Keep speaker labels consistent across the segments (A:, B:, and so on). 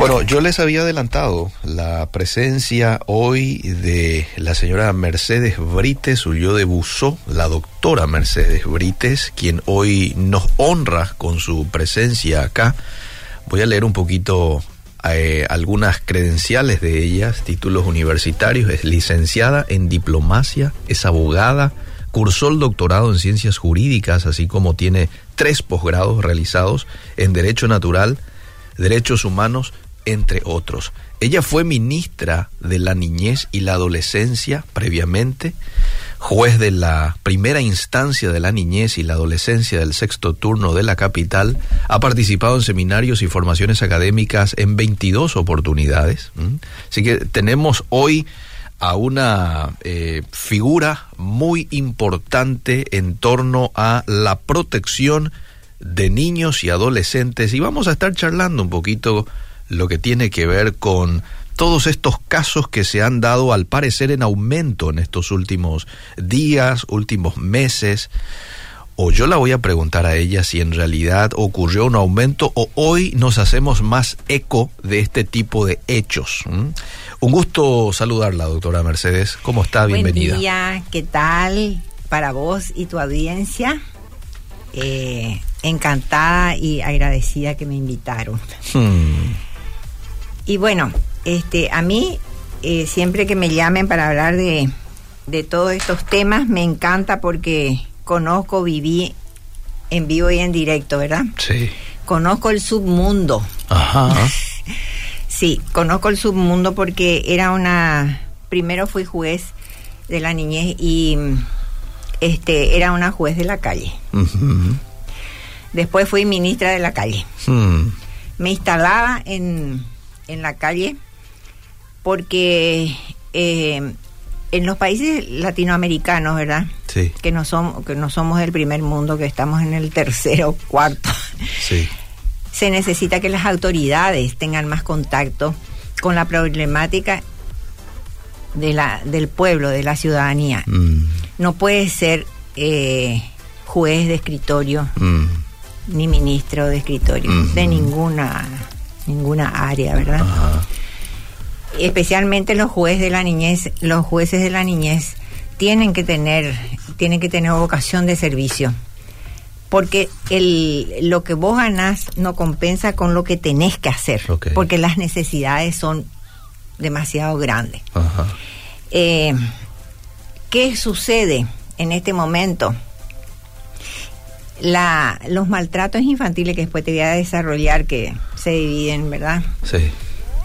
A: Bueno, yo les había adelantado la presencia hoy de la señora Mercedes Brites, huyó de Busó, la doctora Mercedes Brites, quien hoy nos honra con su presencia acá. Voy a leer un poquito eh, algunas credenciales de ellas, títulos universitarios, es licenciada en diplomacia, es abogada, cursó el doctorado en ciencias jurídicas, así como tiene tres posgrados realizados en Derecho Natural, Derechos Humanos entre otros. Ella fue ministra de la niñez y la adolescencia previamente, juez de la primera instancia de la niñez y la adolescencia del sexto turno de la capital, ha participado en seminarios y formaciones académicas en 22 oportunidades. Así que tenemos hoy a una eh, figura muy importante en torno a la protección de niños y adolescentes y vamos a estar charlando un poquito lo que tiene que ver con todos estos casos que se han dado al parecer en aumento en estos últimos días, últimos meses. O yo la voy a preguntar a ella si en realidad ocurrió un aumento o hoy nos hacemos más eco de este tipo de hechos. Un gusto saludarla, doctora Mercedes. ¿Cómo está? Bienvenida.
B: Buen día, ¿qué tal para vos y tu audiencia? Eh, encantada y agradecida que me invitaron. Hmm. Y bueno, este, a mí eh, siempre que me llamen para hablar de, de todos estos temas me encanta porque conozco, viví en vivo y en directo, ¿verdad?
A: Sí.
B: Conozco el submundo.
A: Ajá.
B: sí, conozco el submundo porque era una. Primero fui juez de la niñez y este era una juez de la calle. Después fui ministra de la calle.
A: Hmm.
B: Me instalaba en en la calle porque eh, en los países latinoamericanos, ¿verdad?
A: Sí.
B: Que no somos que no somos del primer mundo, que estamos en el tercero, cuarto.
A: Sí.
B: Se necesita que las autoridades tengan más contacto con la problemática de la del pueblo, de la ciudadanía.
A: Mm.
B: No puede ser eh, juez de escritorio
A: Mm.
B: ni ministro de escritorio
A: Mm.
B: de ninguna ninguna área, ¿verdad?
A: Ajá.
B: Especialmente los jueces de la niñez, los jueces de la niñez tienen que tener, tienen que tener vocación de servicio. Porque el, lo que vos ganás no compensa con lo que tenés que hacer. Porque las necesidades son demasiado grandes.
A: Ajá.
B: Eh, ¿Qué sucede en este momento? La, los maltratos infantiles que después te voy a desarrollar, que se dividen, ¿verdad?
A: Sí.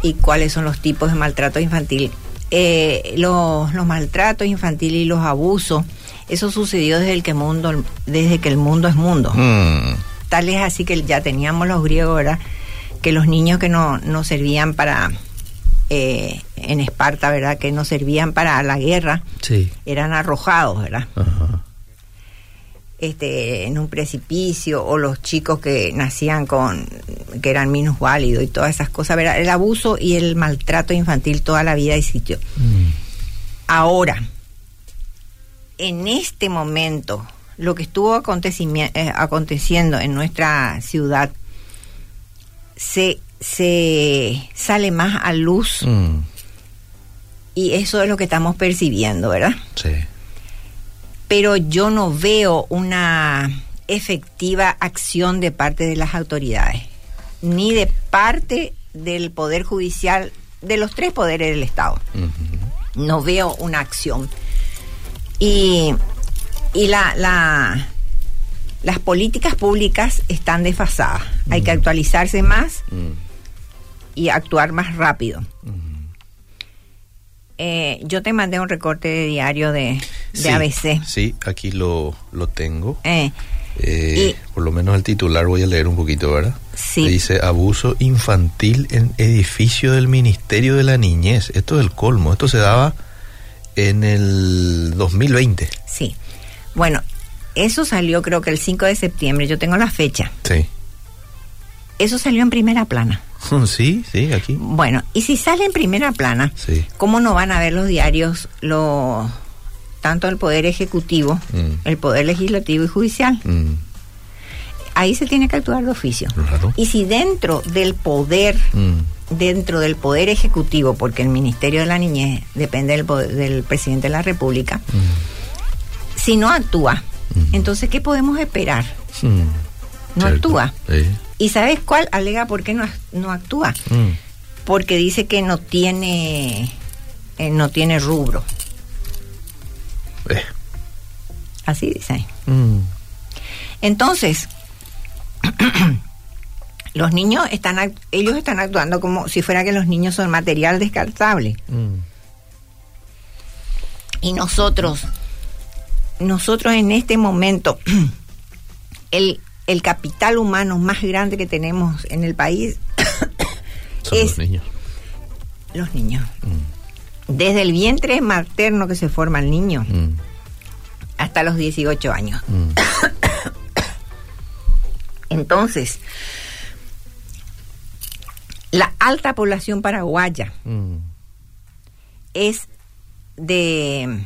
B: Y cuáles son los tipos de maltrato infantil. Eh, los, los maltratos infantiles y los abusos, eso sucedió desde el que mundo, desde que el mundo es mundo.
A: Mm.
B: Tal es así que ya teníamos los griegos, ¿verdad? Que los niños que no, no servían para eh, en Esparta, ¿verdad? Que no servían para la guerra,
A: Sí.
B: eran arrojados, ¿verdad?
A: Ajá.
B: Este, en un precipicio o los chicos que nacían con que eran minusválidos y todas esas cosas, ¿verdad? el abuso y el maltrato infantil toda la vida existió.
A: Mm.
B: Ahora, en este momento, lo que estuvo eh, aconteciendo en nuestra ciudad se, se sale más a luz
A: Mm.
B: y eso es lo que estamos percibiendo, ¿verdad?
A: Sí.
B: Pero yo no veo una efectiva acción de parte de las autoridades, ni de parte del Poder Judicial, de los tres poderes del Estado. No veo una acción. Y, y la, la- las políticas públicas están desfasadas. Hay que actualizarse más
A: Mm.
B: y actuar más rápido. Eh, yo te mandé un recorte de diario de, de
A: Sí,
B: ABC.
A: Sí, aquí lo, lo tengo.
B: Eh,
A: Eh, por lo menos el titular voy a leer un poquito, ¿verdad?
B: Sí.
A: Dice abuso infantil en edificio del Ministerio de la Niñez. Esto es el colmo. Esto se daba en el 2020.
B: Sí. Bueno, eso salió creo que el 5 de septiembre, yo tengo la fecha.
A: Sí.
B: Eso salió en primera plana.
A: Sí, sí, aquí.
B: Bueno, y si sale en primera plana,
A: Sí.
B: ¿cómo no van a ver los diarios, lo, tanto el Poder Ejecutivo,
A: Mm.
B: el Poder Legislativo y Judicial?
A: Mm.
B: ahí se tiene que actuar de oficio. Y si dentro del poder, mm. dentro del poder ejecutivo, porque el Ministerio de la Niñez depende del, del presidente de la República, si no actúa, entonces ¿qué podemos esperar? No actúa. ¿Y sabes cuál? Alega por qué no, no actúa. Porque dice que no tiene, eh, no tiene rubro. Así dice. Entonces, los niños están, ellos están actuando como si fuera que los niños son material descartable. Mm. Y nosotros, nosotros en este momento, el, el capital humano más grande que tenemos en el país
A: son es los niños.
B: Los niños. Mm. Desde el vientre materno que se forma el niño mm. Hasta los 18 años. Entonces, la alta población paraguaya mm. es de...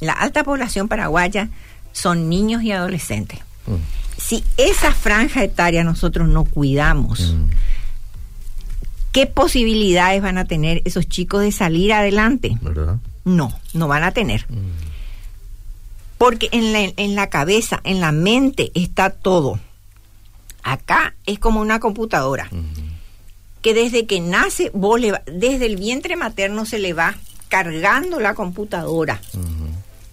B: La alta población paraguaya son niños y adolescentes. Mm. Si esa franja etaria nosotros no cuidamos, mm. ¿qué posibilidades van a tener esos chicos de salir adelante? No, no van a tener. Porque en la, en la cabeza, en la mente está todo. Acá es como una computadora. Que desde que nace, vos le desde el vientre materno se le va cargando la computadora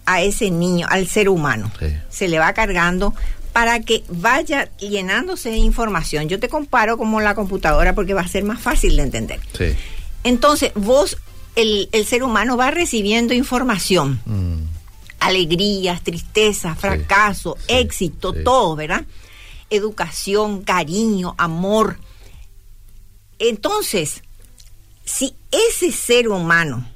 B: a ese niño, al ser humano. Se le va cargando para que vaya llenándose de información. Yo te comparo como la computadora porque va a ser más fácil de entender. Entonces, vos, el, ser humano va recibiendo información. Alegrías, tristezas, fracaso, éxito, todo, ¿verdad? educación, cariño, amor. Entonces, si ese ser humano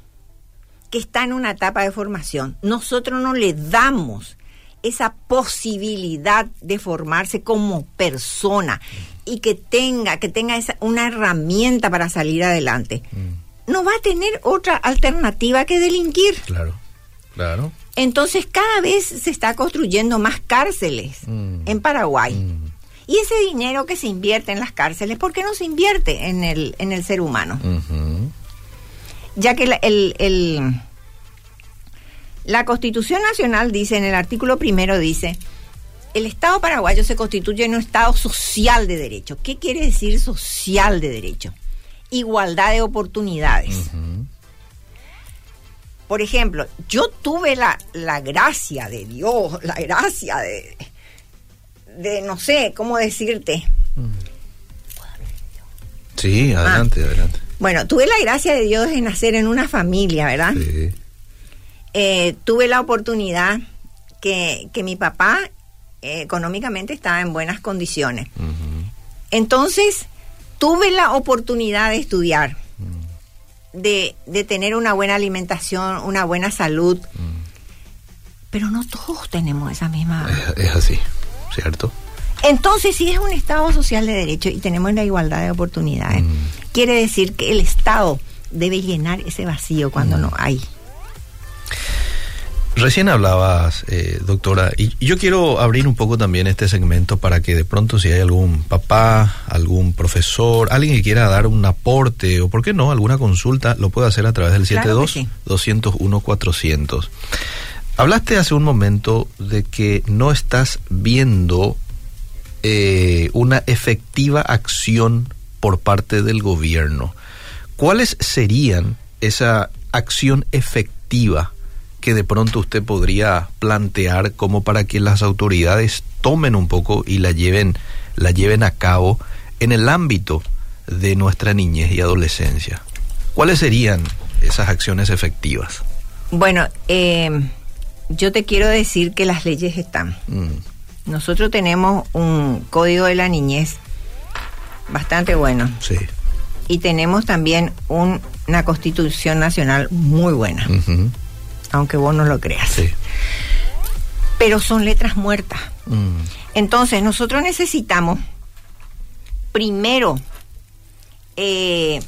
B: que está en una etapa de formación, nosotros no le damos esa posibilidad de formarse como persona y que tenga, que tenga esa, una herramienta para salir adelante, mm. no va a tener otra alternativa que delinquir.
A: Claro, claro.
B: Entonces cada vez se está construyendo más cárceles mm. en Paraguay. Mm. Y ese dinero que se invierte en las cárceles, ¿por qué no se invierte en el, en el ser humano? Ya que el, la Constitución Nacional dice, en el artículo primero dice, el Estado paraguayo se constituye en un Estado social de derecho. ¿Qué quiere decir social de derecho? Igualdad de oportunidades. Por ejemplo, yo tuve la, la gracia de Dios, la gracia de, de no sé, ¿cómo decirte?
A: Sí, adelante, ah. adelante.
B: Bueno, tuve la gracia de Dios de nacer en una familia, ¿verdad? Sí. Eh, tuve la oportunidad que, que mi papá eh, económicamente estaba en buenas condiciones. Entonces, tuve la oportunidad de estudiar. De, de, tener una buena alimentación, una buena salud. Mm. Pero no todos tenemos esa misma...
A: es así. ¿cierto?
B: Entonces, si es un Estado social de derecho y tenemos la igualdad de oportunidades, mm. quiere decir que el Estado debe llenar ese vacío cuando mm. no hay.
A: Recién hablabas, eh, doctora, y yo quiero abrir un poco también este segmento para que de pronto si hay algún papá, algún profesor, alguien que quiera dar un aporte o, ¿por qué no?, alguna consulta, lo puede hacer a través del 72-201-400. Hablaste hace un momento de que no estás viendo eh, una efectiva acción por parte del gobierno. ¿Cuáles serían esa acción efectiva que de pronto usted podría plantear como para que las autoridades tomen un poco y la lleven, la lleven a cabo en el ámbito de nuestra niñez y adolescencia? ¿Cuáles serían esas acciones efectivas?
B: Bueno, eh, yo te quiero decir que las leyes están. Mm. Nosotros tenemos un código de la niñez bastante bueno.
A: Sí.
B: Y tenemos también una constitución nacional muy buena. Aunque vos no lo creas.
A: Sí.
B: Pero son letras muertas. Mm. Entonces, nosotros necesitamos, primero, eh,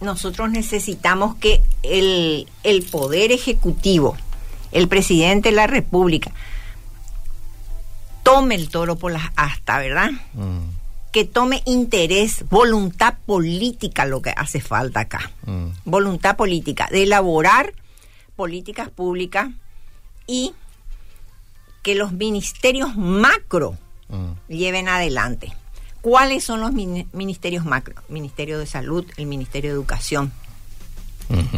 B: nosotros necesitamos que el, el Poder Ejecutivo el presidente de la República tome el toro por las astas, ¿verdad? Mm. Que tome interés, voluntad política, lo que hace falta acá. Mm. Voluntad política, de elaborar políticas públicas y que los ministerios macro lleven adelante. ¿Cuáles son los ministerios macro? Ministerio de Salud, el Ministerio de Educación.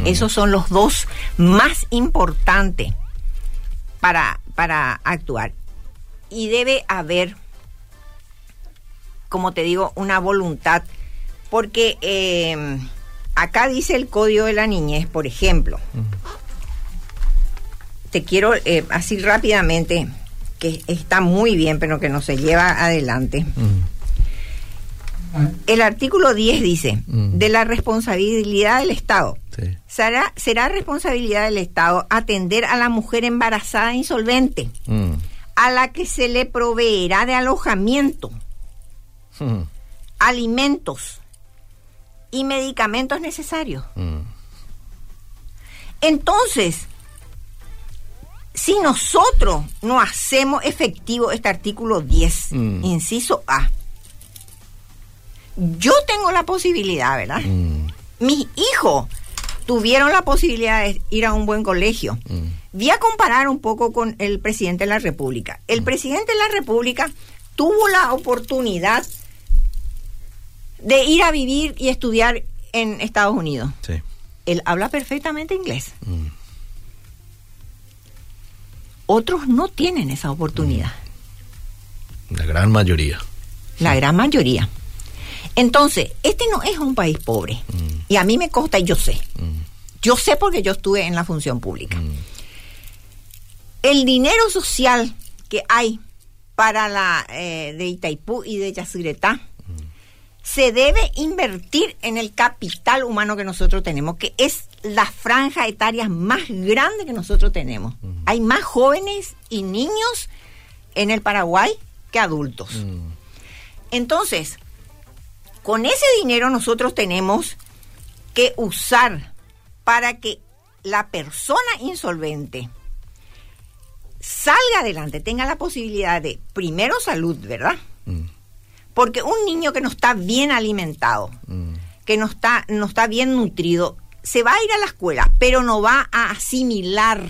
B: Esos son los dos más importantes para, para actuar. Y debe haber, como te digo, una voluntad. Porque eh, acá dice el Código de la Niñez, por ejemplo. Te quiero eh, así rápidamente, que está muy bien, pero que no se lleva adelante. El artículo 10 dice, mm. de la responsabilidad del Estado. Será, será responsabilidad del Estado atender a la mujer embarazada e insolvente, mm. a la que se le proveerá de alojamiento, mm. alimentos y medicamentos necesarios. Entonces, si nosotros no hacemos efectivo este artículo 10, inciso A, yo tengo la posibilidad, ¿verdad? Mm. Mis hijos tuvieron la posibilidad de ir a un buen colegio. Mm. Voy a comparar un poco con el presidente de la República. El mm. presidente de la República tuvo la oportunidad de ir a vivir y estudiar en Estados Unidos. Sí. Él habla perfectamente inglés. Otros no tienen esa oportunidad.
A: La gran mayoría.
B: La gran mayoría. Entonces, este no es un país pobre. Mm. Y a mí me consta y yo sé. Mm. Yo sé porque yo estuve en la función pública. Mm. El dinero social que hay para la eh, de Itaipú y de Yacyretá se debe invertir en el capital humano que nosotros tenemos, que es la franja etaria más grande que nosotros tenemos. Hay más jóvenes y niños en el Paraguay que adultos. Entonces, con ese dinero nosotros tenemos que usar para que la persona insolvente salga adelante, tenga la posibilidad de, primero, salud, ¿verdad? Mm. Porque un niño que no está bien alimentado, mm. que no está, no está bien nutrido, se va a ir a la escuela, pero no va a asimilar.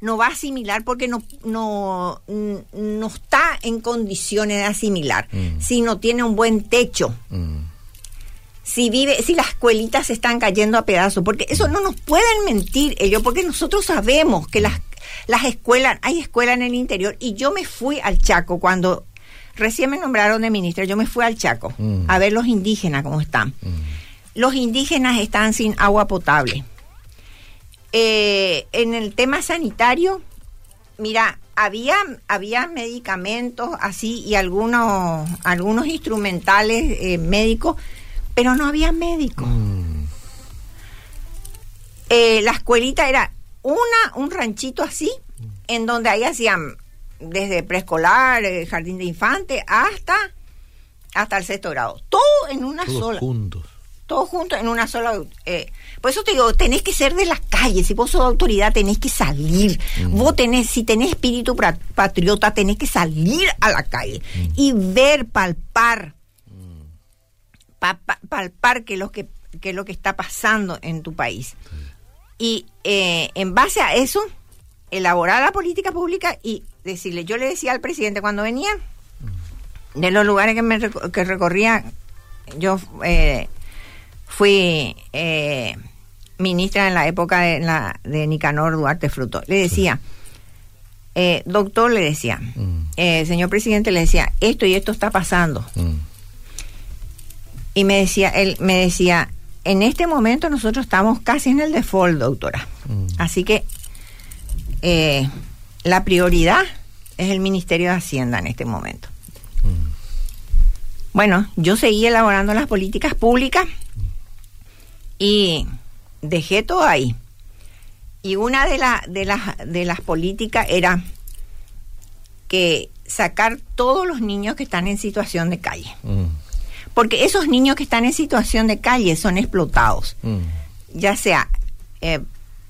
B: No va a asimilar porque no, no, no está en condiciones de asimilar. Mm. Si no tiene un buen techo si vive, si las escuelitas se están cayendo a pedazos, porque eso no nos pueden mentir ellos, porque nosotros sabemos que las, las escuelas, hay escuelas en el interior, y yo me fui al Chaco cuando recién me nombraron de ministra, yo me fui al Chaco mm. a ver los indígenas cómo están. Mm. Los indígenas están sin agua potable. Eh, en el tema sanitario, mira, había, había medicamentos así y algunos, algunos instrumentales eh, médicos pero no había médico. Mm. Eh, la escuelita era una, un ranchito así, en donde ahí hacían desde preescolar, jardín de infante, hasta, hasta el sexto grado. Todo en una Todos sola. juntos. Todos juntos en una sola. Eh, por eso te digo, tenés que ser de las calles. Si vos sos autoridad, tenés que salir. Mm. Vos tenés, si tenés espíritu patriota, tenés que salir a la calle mm. y ver, palpar palpar qué es lo que, que lo que está pasando en tu país. Y eh, en base a eso, elaborar la política pública y decirle, yo le decía al presidente cuando venía, de los lugares que, me, que recorría, yo eh, fui eh, ministra en la época de, la, de Nicanor Duarte Fruto, le decía, doctor, le decía, mm. señor presidente, le decía, esto y esto está pasando. Mm y me decía, él me decía, en este momento nosotros estamos casi en el default, doctora. Mm. Así que eh, la prioridad es el Ministerio de Hacienda en este momento. Bueno, yo seguí elaborando las políticas públicas y dejé todo ahí. Y una de, de, las, de las políticas era que sacar todos los niños que están en situación de calle. Mm porque esos niños que están en situación de calle son explotados, mm. ya sea eh,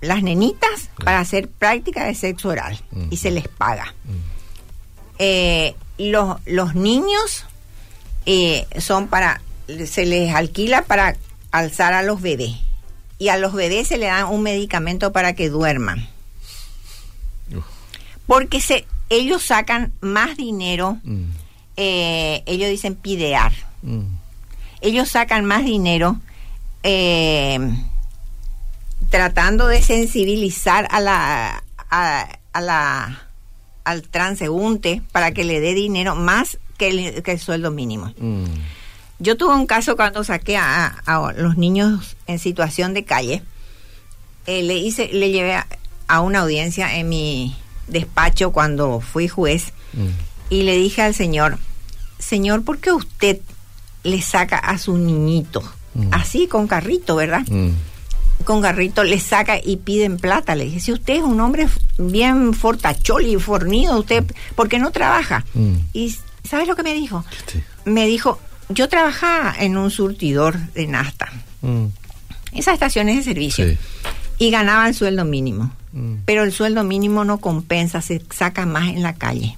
B: las nenitas para hacer práctica de sexo oral y se les paga. Mm. Eh, los, los niños eh, son para, se les alquila para alzar a los bebés. Y a los bebés se le dan un medicamento para que duerman. Porque se, ellos sacan más dinero, mm. eh, ellos dicen pidear. Mm. Ellos sacan más dinero eh, tratando de sensibilizar a la, a, la al transeúnte para que le dé dinero más que el, sueldo mínimo. Mm. Yo tuve un caso cuando saqué a, los niños en situación de calle. Eh, le hice, le llevé a, una audiencia en mi despacho cuando fui juez mm. y le dije al señor, señor, ¿por qué usted le saca a su niñito mm. así con carrito, verdad? con garrito le saca y piden plata. Le dije, si usted es un hombre bien fortachol y fornido, usted, ¿por qué no trabaja? Mm. Y ¿sabes lo que me dijo? Me dijo, yo trabajaba en un surtidor de Nasta. Mm. Esas estaciones de servicio. Y ganaba el sueldo mínimo. Mm. Pero el sueldo mínimo no compensa, se saca más en la calle.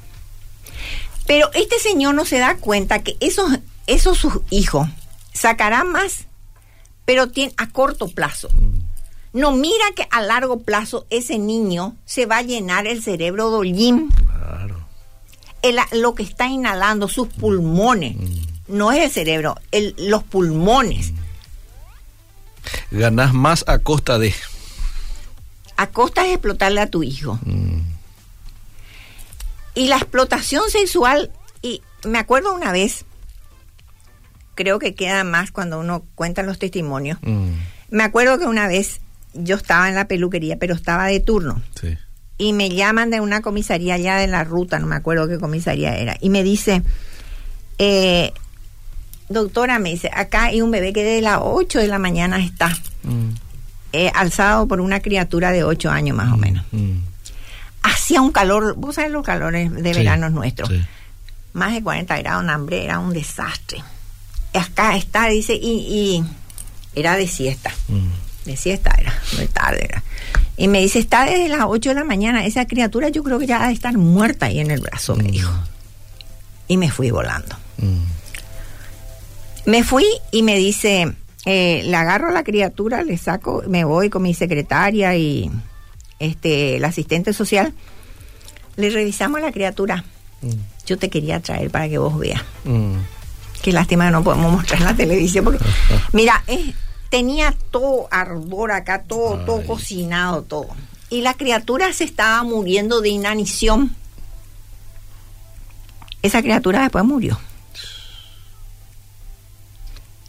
B: Pero este señor no se da cuenta que esos, esos sus hijos sacarán más pero tiene, a corto plazo. Mm. No mira que a largo plazo ese niño se va a llenar el cerebro de Claro. lo que está inhalando, sus pulmones, mm. No es el cerebro, el, los pulmones.
A: Mm. Ganas más a costa de...
B: A costa de explotarle a tu hijo. Y la explotación sexual, y me acuerdo una vez, creo que queda más cuando uno cuenta los testimonios. Mm. Me acuerdo que una vez yo estaba en la peluquería, pero estaba de turno. Y me llaman de una comisaría allá de la ruta, no me acuerdo qué comisaría era. Y me dice, eh, doctora, me dice, acá hay un bebé que desde las 8 de la mañana está mm. eh, alzado por una criatura de 8 años más o mm, menos. Hacía un calor, vos sabés los calores de verano nuestros. Más de 40 grados, hambre, era un desastre acá está, dice, y, era de siesta. Mm. De siesta era, muy tarde era. Y me dice, está desde las 8 de la mañana. Esa criatura yo creo que ya ha de estar muerta ahí en el brazo, me mm. dijo. Y me fui volando. Mm. Me fui y me dice, eh, le agarro a la criatura, le saco, me voy con mi secretaria y este el asistente social. Le revisamos a la criatura. Yo te quería traer para que vos veas. Qué lástima que no podemos mostrar en la televisión. Porque, mira, tenía todo ardor acá, todo, todo cocinado, todo. Y la criatura se estaba muriendo de inanición. Esa criatura después murió.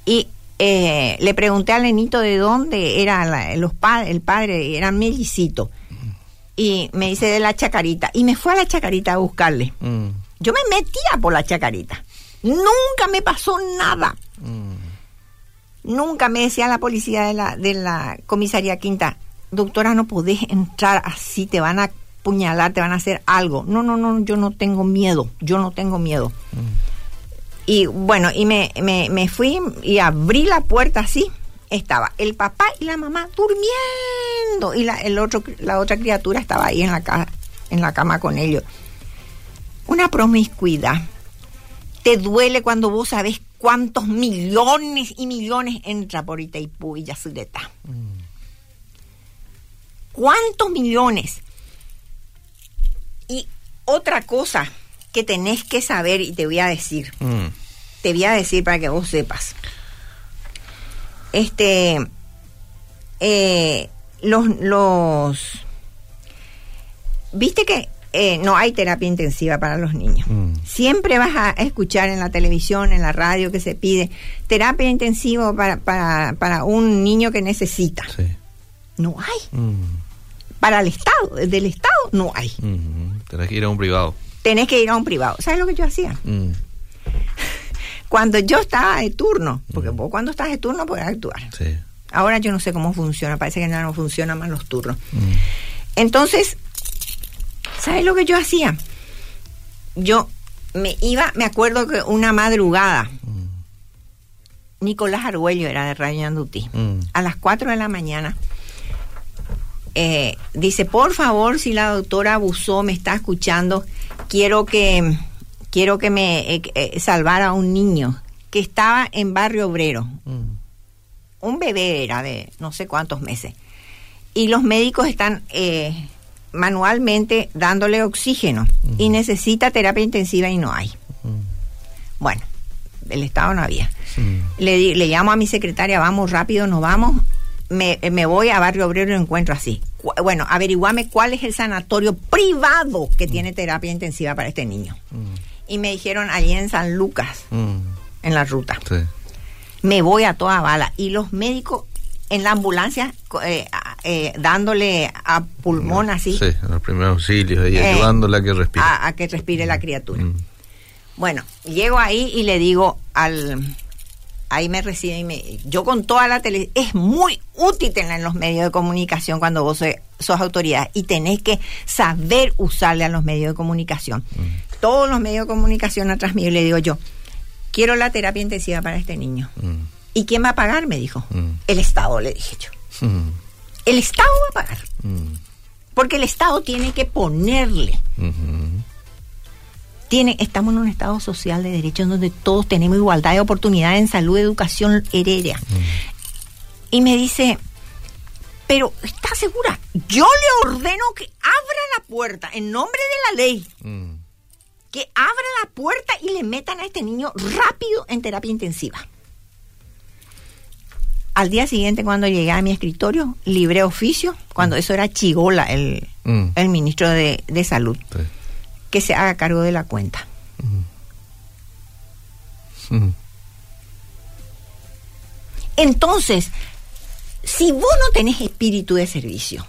B: Y eh, le pregunté a Lenito de dónde era los padres, el padre, era melicito. Y me dice de la chacarita. Y me fue a la chacarita a buscarle. Mm. Yo me metía por la chacarita. Nunca me pasó nada. Mm. Nunca me decía la policía de la, de la comisaría quinta, doctora, no podés entrar así, te van a puñalar, te van a hacer algo. No, no, no, yo no tengo miedo, yo no tengo miedo. Mm. Y bueno, y me, me, fui y abrí la puerta así. Estaba el papá y la mamá durmiendo y la, el otro, la otra criatura estaba ahí en la, en la cama con ellos. Una promiscuidad te duele cuando vos sabés cuántos millones y millones entra por Itaipú y Yacyretá. Mm. ¿Cuántos millones? Y otra cosa que tenés que saber y te voy a decir. Mm. Te voy a decir para que vos sepas. Este. Eh, los, los. Viste que eh, no hay terapia intensiva para los niños. Mm. Siempre vas a escuchar en la televisión, en la radio que se pide terapia intensiva para, para, un niño que necesita. No hay. Mm. Para el Estado, del Estado no hay.
A: Mm-hmm. Tenés que ir a un privado.
B: Tenés que ir a un privado. ¿Sabes lo que yo hacía? Mm. Cuando yo estaba de turno, porque vos cuando estás de turno puedes actuar. Ahora yo no sé cómo funciona, parece que no funciona más los turnos. Entonces, ¿Sabes lo que yo hacía? Yo me iba, me acuerdo que una madrugada, mm. Nicolás Argüello era de Radio Andutí, mm. a las 4 de la mañana, eh, dice, por favor, si la doctora Abusó me está escuchando, quiero que quiero que me eh, salvara a un niño que estaba en barrio obrero. Mm. Un bebé era de no sé cuántos meses. Y los médicos están eh, manualmente dándole oxígeno y necesita terapia intensiva y no hay. Bueno, del Estado no había. Le, le llamo a mi secretaria, vamos rápido, nos vamos. Me, me voy a Barrio Obrero y lo encuentro así. Bueno, averiguame cuál es el sanatorio privado que tiene terapia intensiva para este niño. Y me dijeron allí en San Lucas, en la ruta. Me voy a toda bala. Y los médicos en la ambulancia eh, eh, dándole a pulmón así.
A: Sí, los primeros auxilios y eh, ayudándola a que respire.
B: A, que respire la criatura. Mm. Bueno, llego ahí y le digo al... Ahí me recibe y me... Yo con toda la tele... Es muy útil tener en los medios de comunicación cuando vos sos autoridad y tenés que saber usarle a los medios de comunicación. Mm. Todos los medios de comunicación atrás mío le digo yo, quiero la terapia intensiva para este niño. Mm. ¿Y quién va a pagar? Me dijo. El Estado, le dije yo. El Estado va a pagar. Porque el Estado tiene que ponerle estamos en un estado social de derechos donde todos tenemos igualdad de oportunidades en salud, educación, heredia. Mm. Y me dice, pero ¿está segura? Yo le ordeno que abra la puerta en nombre de la ley. Mm. Que abra la puerta y le metan a este niño rápido en terapia intensiva. Al día siguiente, cuando llegué a mi escritorio, libré oficio, cuando mm. eso era Chigola, el, el ministro de, Salud que se haga cargo de la cuenta. Entonces, si vos no tenés espíritu de servicio,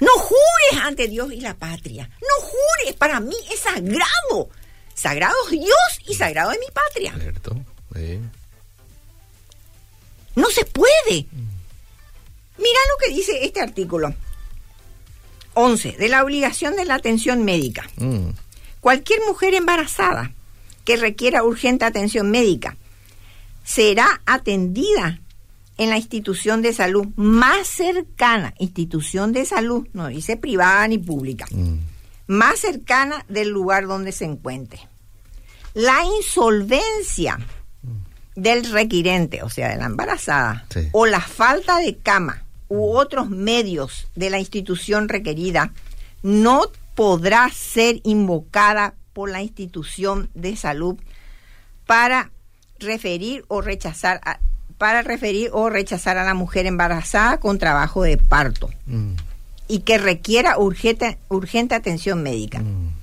B: no jures ante Dios y la patria. No jures, para mí es sagrado. Sagrado es Dios y sagrado es mi patria. No se puede. Mira lo que dice este artículo. 11. De la obligación de la atención médica. Mm. Cualquier mujer embarazada que requiera urgente atención médica será atendida en la institución de salud más cercana, institución de salud, no dice privada ni pública, mm. más cercana del lugar donde se encuentre. La insolvencia mm. del requirente, o sea, de la embarazada, o la falta de cama u otros medios de la institución requerida no podrá ser invocada por la institución de salud para referir o rechazar a, para referir o rechazar a la mujer embarazada con trabajo de parto mm. y que requiera urgente, urgente atención médica. Mm.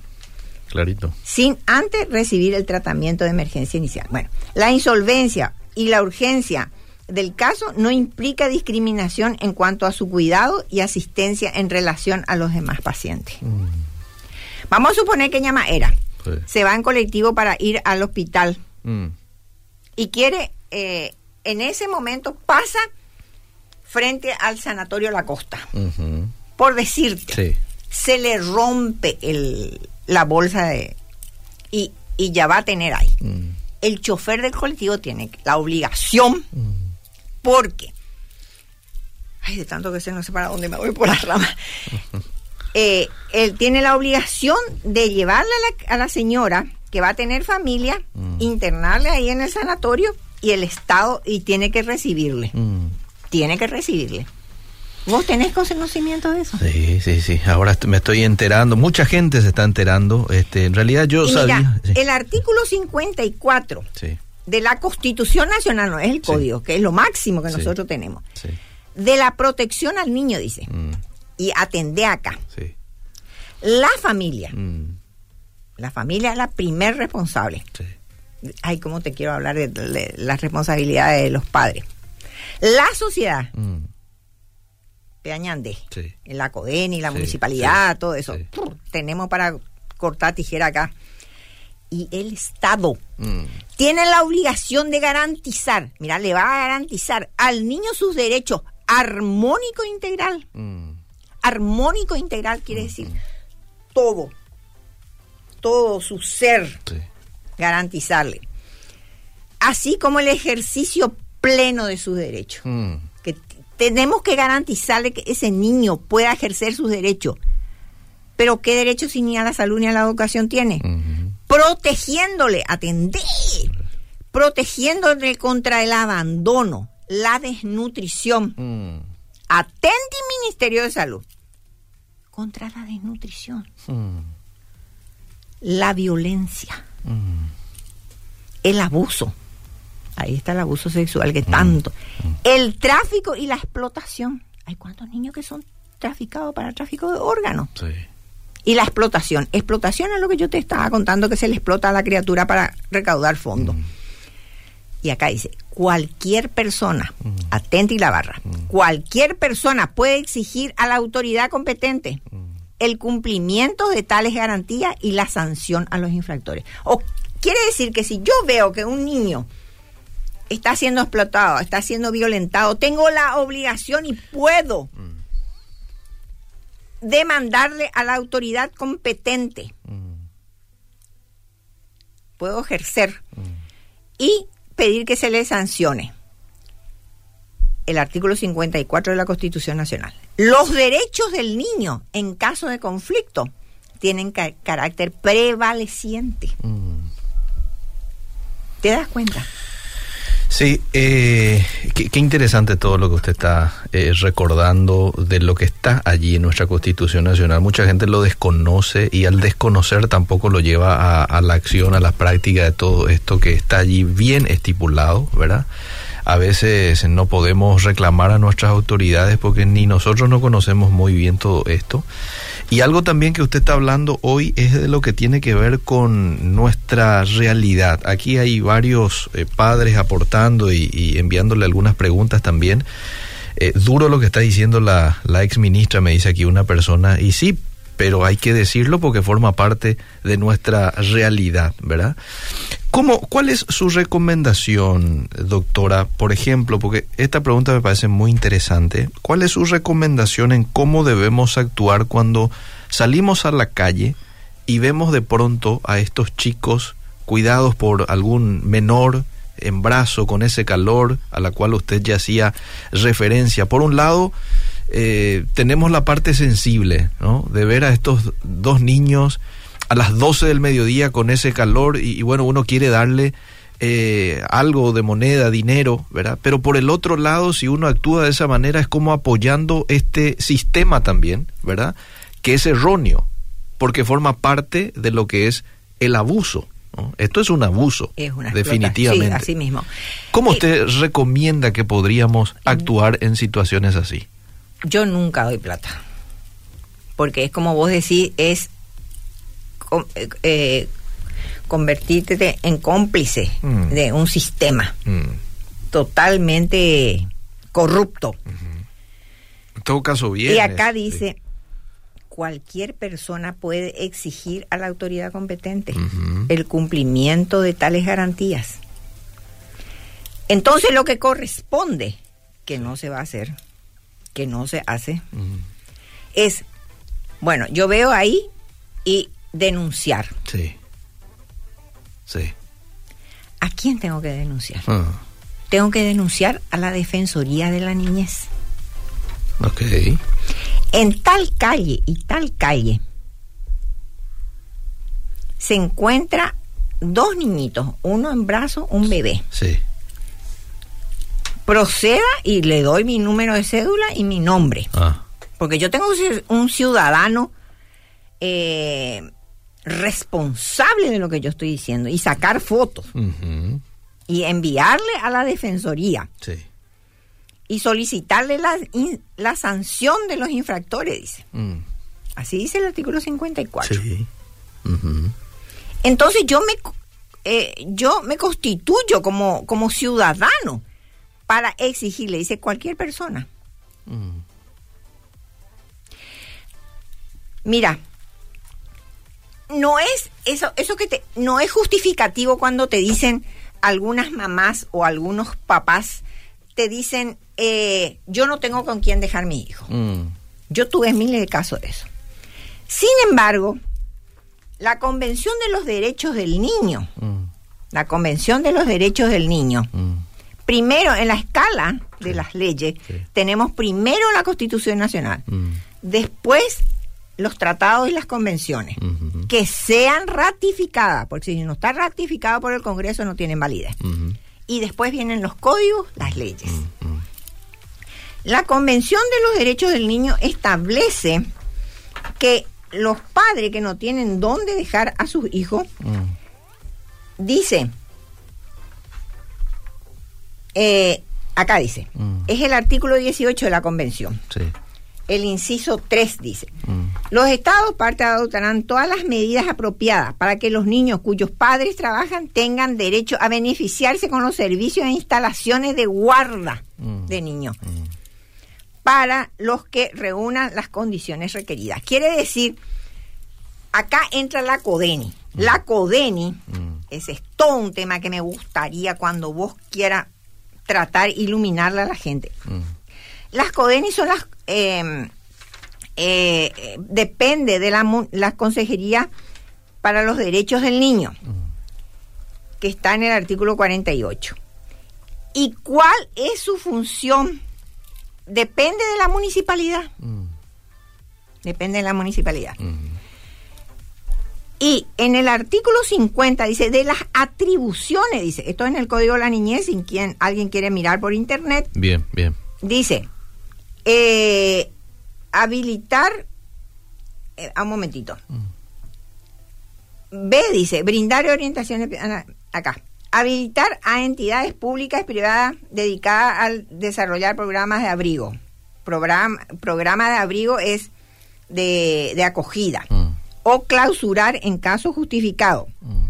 A: Clarito.
B: Sin antes recibir el tratamiento de emergencia inicial. Bueno, la insolvencia y la urgencia del caso no implica discriminación en cuanto a su cuidado y asistencia en relación a los demás pacientes. Mm. Vamos a suponer que llama era. Se va en colectivo para ir al hospital mm. y quiere, eh, en ese momento pasa frente al sanatorio La Costa. Por decirte, se le rompe el, la bolsa de, y, ya va a tener ahí. Mm. El chofer del colectivo tiene la obligación porque, ay, de tanto que sé, no sé para dónde me voy por las ramas. Eh, él tiene la obligación de llevarle a la, señora que va a tener familia, mm. internarle ahí en el sanatorio y el Estado y tiene que recibirle. Mm. Tiene que recibirle. ¿Vos tenés conocimiento de eso?
A: Sí, sí, sí. Ahora me estoy enterando. Mucha gente se está enterando. Este, en realidad yo sabía.
B: El artículo 54 sí de la Constitución Nacional, no es el código, que es lo máximo que nosotros tenemos, de la protección al niño, dice, mm. y atender acá. La familia, mm. la familia es la primer responsable. Ay, cómo te quiero hablar de, las responsabilidades de los padres. La sociedad, mm. Peañande, en la CODENI, la municipalidad, todo eso, tenemos para cortar tijera acá y el Estado mm. tienen la obligación de garantizar, mira, le va a garantizar al niño sus derechos armónico integral. Mm. Armónico integral quiere mm, decir todo, todo su ser, garantizarle. Así como el ejercicio pleno de sus derechos. Que tenemos que garantizarle que ese niño pueda ejercer sus derechos. Pero ¿qué derechos ni a la salud ni a la educación tiene? Protegiéndole, atender, protegiéndole contra el abandono, la desnutrición. Mm. Atente Ministerio de Salud contra la desnutrición, mm. la violencia, mm. el abuso. Ahí está el abuso sexual que tanto. El tráfico y la explotación. Hay cuántos niños que son traficados para tráfico de órganos. Sí y la explotación. Explotación es lo que yo te estaba contando que se le explota a la criatura para recaudar fondos. Mm. Y acá dice, cualquier persona, mm. atenta y la barra, mm. cualquier persona puede exigir a la autoridad competente el cumplimiento de tales garantías y la sanción a los infractores. O quiere decir que si yo veo que un niño está siendo explotado, está siendo violentado, tengo la obligación y puedo demandarle a la autoridad competente. Mm. Puedo ejercer mm. y pedir que se le sancione. El artículo 54 de la Constitución Nacional. Los derechos del niño en caso de conflicto tienen carácter prevaleciente. Mm. ¿Te das cuenta?
A: Sí, eh, qué, interesante todo lo que usted está eh, recordando de lo que está allí en nuestra Constitución Nacional. Mucha gente lo desconoce y al desconocer tampoco lo lleva a, la acción, a la práctica de todo esto que está allí bien estipulado, ¿verdad? A veces no podemos reclamar a nuestras autoridades porque ni nosotros no conocemos muy bien todo esto. Y algo también que usted está hablando hoy es de lo que tiene que ver con nuestra realidad. Aquí hay varios eh, padres aportando y, enviándole algunas preguntas también. Eh, duro lo que está diciendo la, la ex ministra, me dice aquí una persona, y sí, pero hay que decirlo porque forma parte de nuestra realidad, ¿verdad? ¿Cómo, ¿Cuál es su recomendación, doctora? Por ejemplo, porque esta pregunta me parece muy interesante. ¿Cuál es su recomendación en cómo debemos actuar cuando salimos a la calle y vemos de pronto a estos chicos cuidados por algún menor en brazo con ese calor a la cual usted ya hacía referencia? Por un lado, eh, tenemos la parte sensible, ¿no? De ver a estos dos niños a las 12 del mediodía con ese calor y, bueno, uno quiere darle eh, algo de moneda, dinero, ¿verdad? Pero por el otro lado, si uno actúa de esa manera, es como apoyando este sistema también, ¿verdad? Que es erróneo, porque forma parte de lo que es el abuso. Esto es un abuso, definitivamente. Sí,
B: así mismo.
A: ¿Cómo usted recomienda que podríamos actuar en situaciones así?
B: yo nunca doy plata. Porque es como vos decís, es eh, convertirte en cómplice mm. de un sistema mm. totalmente corrupto.
A: En todo caso, bien.
B: Y acá dice, cualquier persona puede exigir a la autoridad competente el cumplimiento de tales garantías. Entonces lo que corresponde, que no se va a hacer, que no se hace, es, bueno, yo veo ahí y denunciar.
A: Sí. Sí.
B: ¿A quién tengo que denunciar? Ah. Tengo que denunciar a la Defensoría de la Niñez.
A: Ok.
B: En tal calle y tal calle se encuentra dos niñitos, uno en brazo, un bebé.
A: Sí
B: proceda y le doy mi número de cédula y mi nombre. Ah. Porque yo tengo un ciudadano eh, responsable de lo que yo estoy diciendo y sacar fotos y enviarle a la defensoría. Y solicitarle la, la, sanción de los infractores, dice. Mm. Así dice el artículo 54. Entonces yo me, eh, yo me constituyo como, como ciudadano para exigirle, dice cualquier persona. Mm. Mira, no es eso, eso que te, no es justificativo cuando te dicen algunas mamás o algunos papás te dicen eh, yo no tengo con quién dejar mi hijo. Mm. Yo tuve miles de casos de eso. Sin embargo, la Convención de los Derechos del Niño, mm. la Convención de los Derechos del Niño, primero en la escala de las leyes, tenemos primero la Constitución Nacional, mm. después los tratados y las convenciones que sean ratificadas, porque si no está ratificado por el Congreso no tienen validez. Y después vienen los códigos, las leyes. La Convención de los Derechos del Niño establece que los padres que no tienen dónde dejar a sus hijos, dice, eh, acá dice, es el artículo 18 de la Convención. Sí el inciso 3 dice, mm. los estados parte adoptarán todas las medidas apropiadas para que los niños cuyos padres trabajan tengan derecho a beneficiarse con los servicios e instalaciones de guarda mm. de niños mm. para los que reúnan las condiciones requeridas. Quiere decir, acá entra la CODENI. La CODENI, ese es todo un tema que me gustaría cuando vos quieras tratar, iluminarle a la gente. Las CODENI son las Em, eh, depende de la, la, Consejería para los Derechos del Niño, que está en el artículo 48. ¿Y cuál es su función? Depende de la municipalidad. Depende de la municipalidad. Y en el artículo 50 dice, de las atribuciones, dice, esto es en el Código de la Niñez, sin quien alguien quiere mirar por internet.
A: Bien, bien.
B: Dice, eh, habilitar, eh, un momentito. B dice, brindar orientaciones, acá, habilitar a entidades públicas y privadas dedicadas al desarrollar programas de abrigo. Programa, programa de abrigo es de, acogida. Mm. O clausurar en caso justificado. Mm.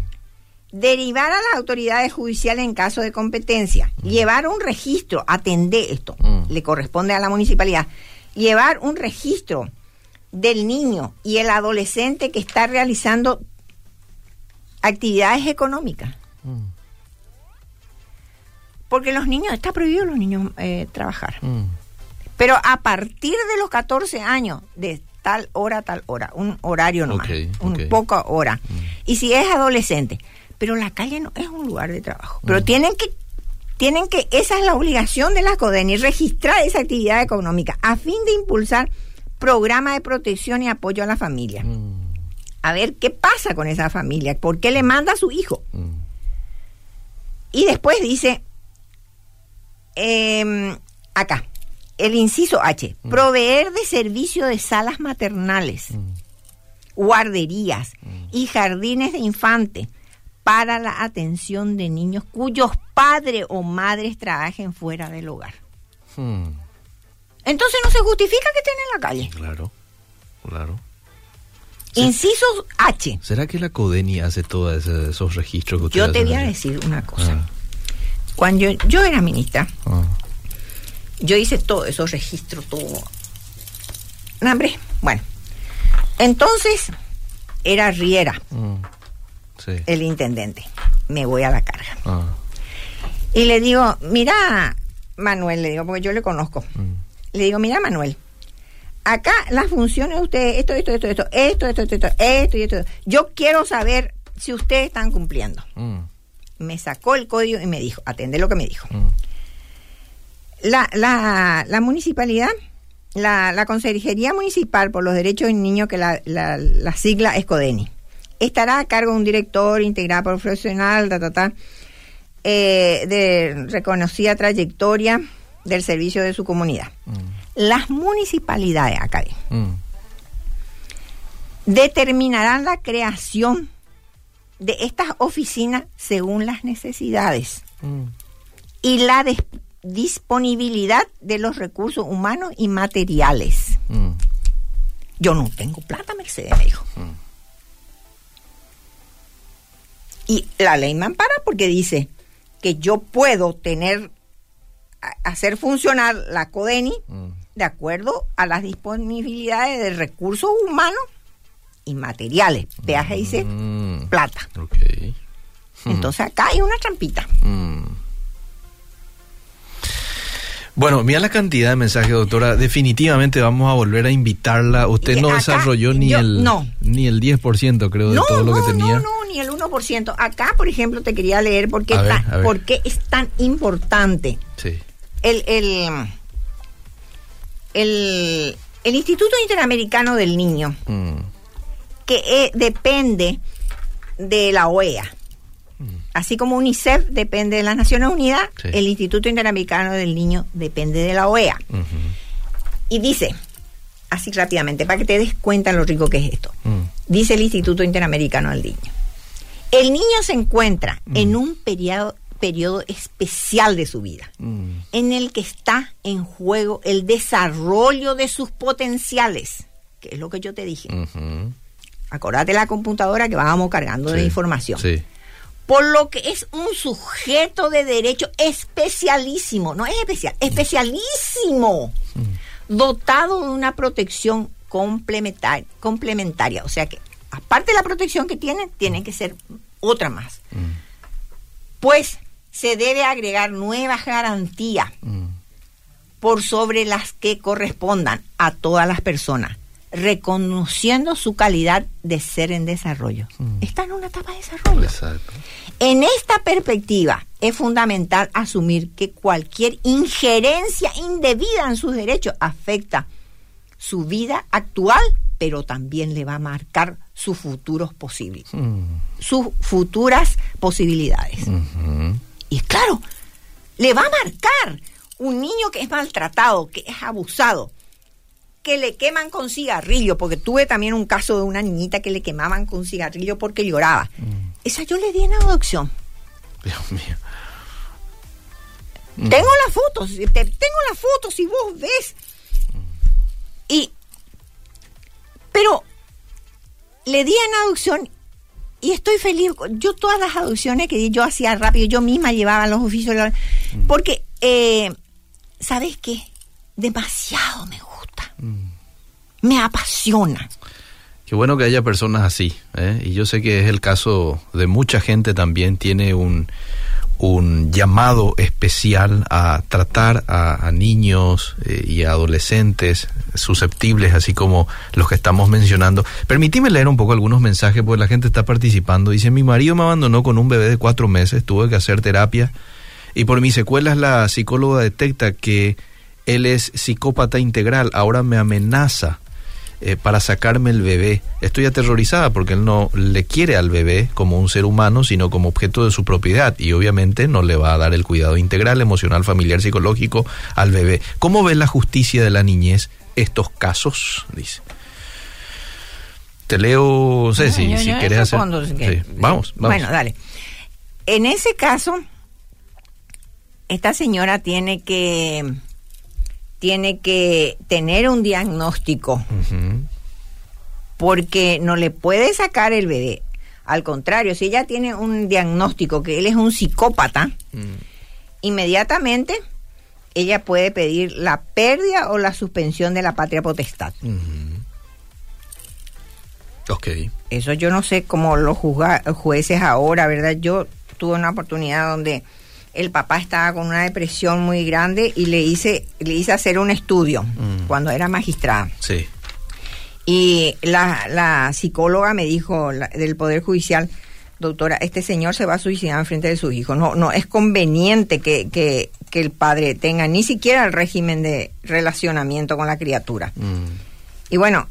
B: Derivar a las autoridades judiciales en caso de competencia. Mm. Llevar un registro, atender esto le corresponde a la municipalidad, llevar un registro del niño y el adolescente que está realizando actividades económicas. Mm. Porque los niños, está prohibido los niños eh, trabajar. Mm. Pero a partir de los 14 años, de tal hora a tal hora, un horario nomás, un poco hora. Mm. Y si es adolescente, pero la calle no es un lugar de trabajo. Pero tienen que tienen que, esa es la obligación de la CODENI, registrar esa actividad económica a fin de impulsar programas de protección y apoyo a la familia. Mm. A ver qué pasa con esa familia, por qué le manda a su hijo. Mm. Y después dice, em, acá, el inciso H, mm. proveer de servicio de salas maternales, guarderías y jardines de infantes para la atención de niños cuyos padres o madres trabajen fuera del hogar. Hmm. Entonces no se justifica que estén en la calle.
A: Claro, claro.
B: Inciso H.
A: ¿Será que la CODENI hace todos esos registros que
B: Yo te voy a decir una cosa. Ah. Cuando yo, era ministra, ah. yo hice todos esos registros, todo. hombre, bueno. Entonces, era Riera. El intendente. Me voy a la carga. Ah. Y le digo, mira, Manuel, le digo, porque yo le conozco. Mm. Le digo, mira, Manuel, acá las funciones de ustedes, esto, esto, esto, esto, esto, esto, esto, esto, esto, esto. Yo quiero saber si ustedes están cumpliendo. Mm. Me sacó el código y me dijo, atende lo que me dijo. Mm. La, la, la municipalidad, la, la Consejería Municipal por los Derechos del Niño, que la, la, la sigla es CODENI, estará a cargo de un director integrado profesional, eh, de reconocida trayectoria del servicio de su comunidad. Mm. Las municipalidades acá mm. determinarán la creación de estas oficinas según las necesidades mm. y la disponibilidad de los recursos humanos y materiales. Yo no tengo plata, Mercedes, me dijo. Y la ley me ampara porque dice que yo puedo tener, hacer funcionar la CODENI mm. de acuerdo a las disponibilidades de recursos humanos y materiales. Peaje dice mm. plata. Entonces acá hay una trampita. Mm.
A: Bueno, mira la cantidad de mensajes, doctora. Definitivamente vamos a volver a invitarla. Usted no desarrolló ni el ni el 10%, creo, de todo lo que tenía.
B: No, no, ni el 1%. Acá, por ejemplo, te quería leer por qué, por qué es tan importante.
A: Sí.
B: El, el, el el Instituto Interamericano del Niño, mm. que eh, depende de la OEA, mm. así como UNICEF depende de las Naciones Unidas, el Instituto Interamericano del Niño depende de la OEA. Y dice, así rápidamente, para que te des cuenta lo rico que es esto, mm. dice el Instituto Interamericano del Niño. El niño se encuentra en un periodo periodo especial de su vida, mm. en el que está en juego el desarrollo de sus potenciales, que es lo que yo te dije. Acordate la computadora que vamos cargando de información. Por lo que es un sujeto de derecho especialísimo, no es especial, especialísimo, mm. dotado de una protección complementaria, complementaria. O sea que, aparte de la protección que tiene, tiene que ser otra más. Mm. Pues se debe agregar nuevas garantías mm. por sobre las que correspondan a todas las personas, reconociendo su calidad de ser en desarrollo. Mm. Está en una etapa de desarrollo. En esta perspectiva es fundamental asumir que cualquier injerencia indebida en sus derechos afecta su vida actual, pero también le va a marcar sus futuros posibles, mm. sus futuras posibilidades. Y claro, le va a marcar un niño que es maltratado, que es abusado, que le queman con cigarrillo, porque tuve también un caso de una niñita que le quemaban con cigarrillo porque lloraba. Mm. Esa yo le di en adopción.
A: Dios mío.
B: Mm. Tengo las fotos, tengo las fotos y vos ves. Y, pero le di en adopción y estoy feliz. Yo todas las adopciones que yo hacía rápido, yo misma llevaba los oficios, mm. porque, eh, ¿sabes qué? Demasiado me gusta. Mm. Me apasiona.
A: Qué bueno que haya personas así. ¿eh? Y yo sé que es el caso de mucha gente también. Tiene un, un llamado especial a tratar a, niños eh, y adolescentes susceptibles, así como los que estamos mencionando. Permíteme leer un poco algunos mensajes, porque la gente está participando. Dice, mi marido me abandonó con un bebé de cuatro meses, tuve que hacer terapia y por mis secuelas la psicóloga detecta que él es psicópata integral, ahora me amenaza eh, para sacarme el bebé. Estoy aterrorizada porque él no le quiere al bebé como un ser humano, sino como objeto de su propiedad y obviamente no le va a dar el cuidado integral, emocional, familiar, psicológico al bebé. ¿Cómo ve la justicia de la niñez estos casos? Dice. Te leo, Ceci, si quieres hacer. Vamos, vamos.
B: Bueno, dale. En ese caso, esta señora tiene que tiene que tener un diagnóstico porque no le puede sacar el bebé. Al contrario, si ella tiene un diagnóstico que él es un psicópata, mm. inmediatamente ella puede pedir la pérdida o la suspensión de la patria potestad.
A: Ok.
B: Eso yo no sé cómo los jueces ahora, ¿verdad? Yo tuve una oportunidad donde el papá estaba con una depresión muy grande y le hice, le hice hacer un estudio mm. cuando era magistrada.
A: Sí.
B: Y la, psicóloga me dijo del Poder Judicial, doctora, este señor se va a suicidar en frente de sus hijos. No, no es conveniente que, que, el padre tenga ni siquiera el régimen de relacionamiento con la criatura. Mm. Y bueno,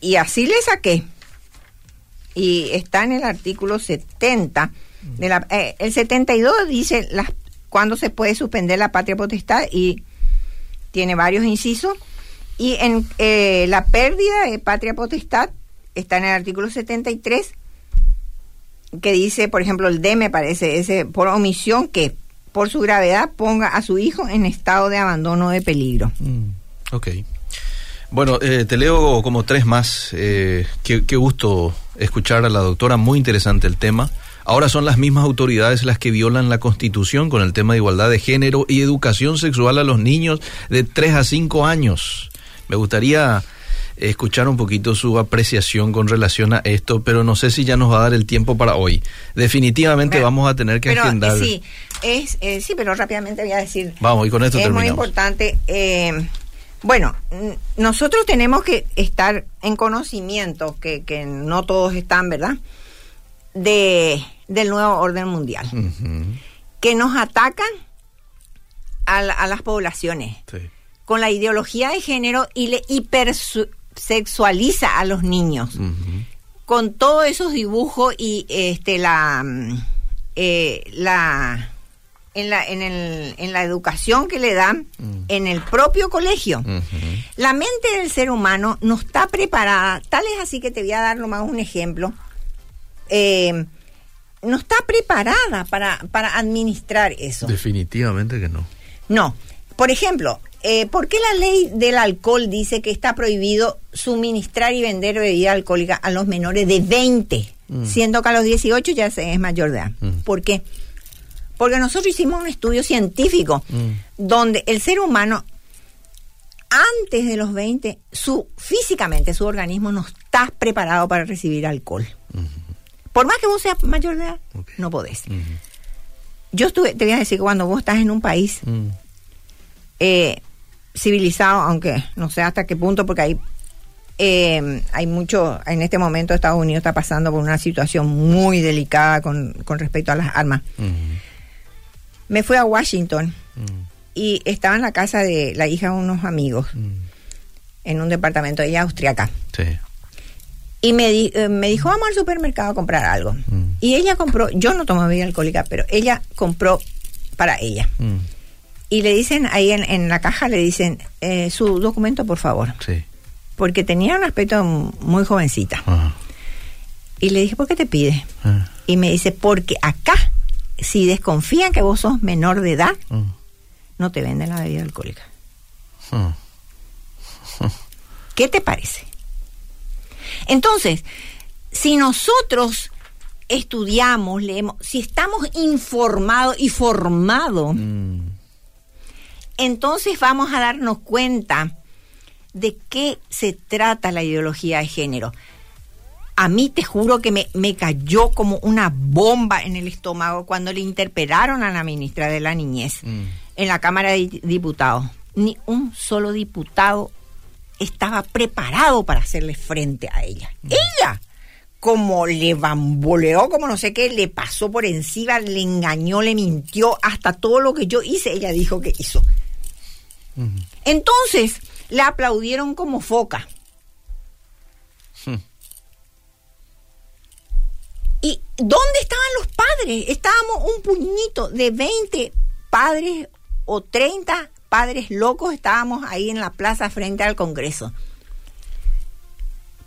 B: y así le saqué. Y está en el artículo 70. De la, eh, el 72 dice las cuándo se puede suspender la patria potestad y tiene varios incisos. Y en eh, la pérdida de patria potestad está en el artículo 73 que dice, por ejemplo, el D me parece, ese por omisión que por su gravedad ponga a su hijo en estado de abandono de peligro.
A: Mm, ok. Bueno, eh, te leo como tres más. Eh, qué, qué gusto escuchar a la doctora, muy interesante el tema. Ahora son las mismas autoridades las que violan la Constitución con el tema de igualdad de género y educación sexual a los niños de 3 a 5 años. Me gustaría escuchar un poquito su apreciación con relación a esto, pero no sé si ya nos va a dar el tiempo para hoy. Definitivamente vamos a tener que
B: pero,
A: agendar.
B: Sí, es, eh, sí, pero rápidamente voy a decir.
A: Vamos, y con esto
B: es
A: muy
B: importante. Eh, bueno, nosotros tenemos que estar en conocimiento, que, que no todos están, ¿verdad? De, del nuevo orden mundial, que nos atacan a, las poblaciones con la ideología de género y le hipersexualiza a los niños. Con todos esos dibujos y este la eh, la en la, en, el, en la educación que le dan mm. en el propio colegio. La mente del ser humano no está preparada, tal es así que te voy a dar nomás un ejemplo, eh, no está preparada para, para administrar eso.
A: Definitivamente que no.
B: No. Por ejemplo, eh, ¿por qué la ley del alcohol dice que está prohibido suministrar y vender bebida alcohólica a los menores de 20, mm. siendo que a los 18 ya se es mayor de edad? Mm. ¿Por qué? Porque nosotros hicimos un estudio científico mm. donde el ser humano antes de los 20, su, físicamente su organismo no está preparado para recibir alcohol. Por más que vos seas mayor de edad, no podés. Yo estuve, te voy a decir que cuando vos estás en un país mm. eh, civilizado, aunque no sé hasta qué punto, porque hay, eh, hay mucho, en este momento Estados Unidos está pasando por una situación muy delicada con, con respecto a las armas me fui a Washington mm. y estaba en la casa de la hija de unos amigos mm. en un departamento de ella austriaca. Sí. Y me, eh, me dijo, vamos al supermercado a comprar algo. Mm. Y ella compró, yo no tomo bebida alcohólica, pero ella compró para ella. Y le dicen ahí en, la caja, le dicen, eh, su documento, por favor. Sí. Porque tenía un aspecto muy jovencita. Y le dije, ¿por qué te pide? Ah. Y me dice, porque acá si desconfían que vos sos menor de edad, mm. no te venden la bebida alcohólica. Mm. ¿Qué te parece? Entonces, si nosotros estudiamos, leemos, si estamos informados y formados, mm. entonces vamos a darnos cuenta de qué se trata la ideología de género a mí te juro que me, me, cayó como una bomba en el estómago cuando le interpelaron a la ministra de la Niñez mm. en la Cámara de Diputados. Ni un solo diputado estaba preparado para hacerle frente a ella. Ella, como le bamboleó, como no sé qué, le pasó por encima, le engañó, le mintió, hasta todo lo que yo hice, ella dijo que hizo. Entonces, le aplaudieron como foca. Hmm. ¿Y dónde estaban los padres? Estábamos un puñito de 20 padres o 30 padres locos, estábamos ahí en la plaza frente al Congreso.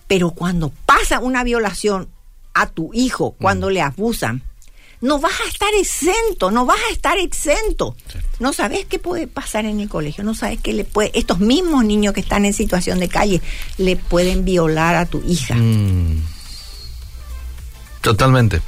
B: Pero cuando pasa una violación a tu hijo, cuando le abusan, no vas a estar exento, no vas a estar exento. No sabes qué puede pasar en el colegio, no sabes qué le puede, estos mismos niños que están en situación de calle le pueden violar a tu hija. Mm.
A: Totalmente.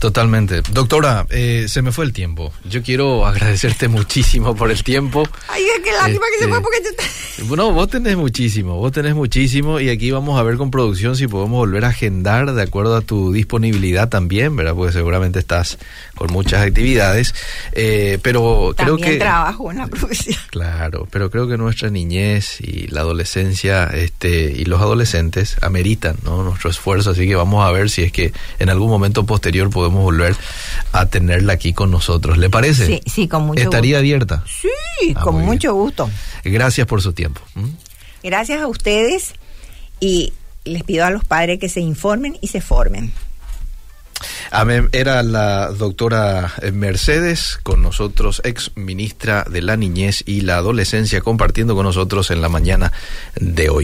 A: Totalmente. Doctora, eh, se me fue el tiempo. Yo quiero agradecerte muchísimo por el tiempo.
B: Ay, qué lástima que se fue este, porque...
A: Bueno, vos tenés muchísimo, vos tenés muchísimo y aquí vamos a ver con producción si podemos volver a agendar de acuerdo a tu disponibilidad también, ¿verdad? Porque seguramente estás con muchas actividades, eh, pero creo que...
B: trabajo en la producción.
A: Claro, pero creo que nuestra niñez y la adolescencia este, y los adolescentes ameritan ¿no? nuestro esfuerzo, así que vamos a ver si es que en algún momento posterior podemos volver a tenerla aquí con nosotros. ¿Le parece?
B: Sí, sí, con mucho
A: ¿Estaría abierta?
B: Sí, ah, con mucho gusto.
A: Gracias por su tiempo.
B: Gracias a ustedes y les pido a los padres que se informen y se formen.
A: Era la doctora Mercedes con nosotros, ex ministra de la Niñez y la Adolescencia, compartiendo con nosotros en la mañana de hoy.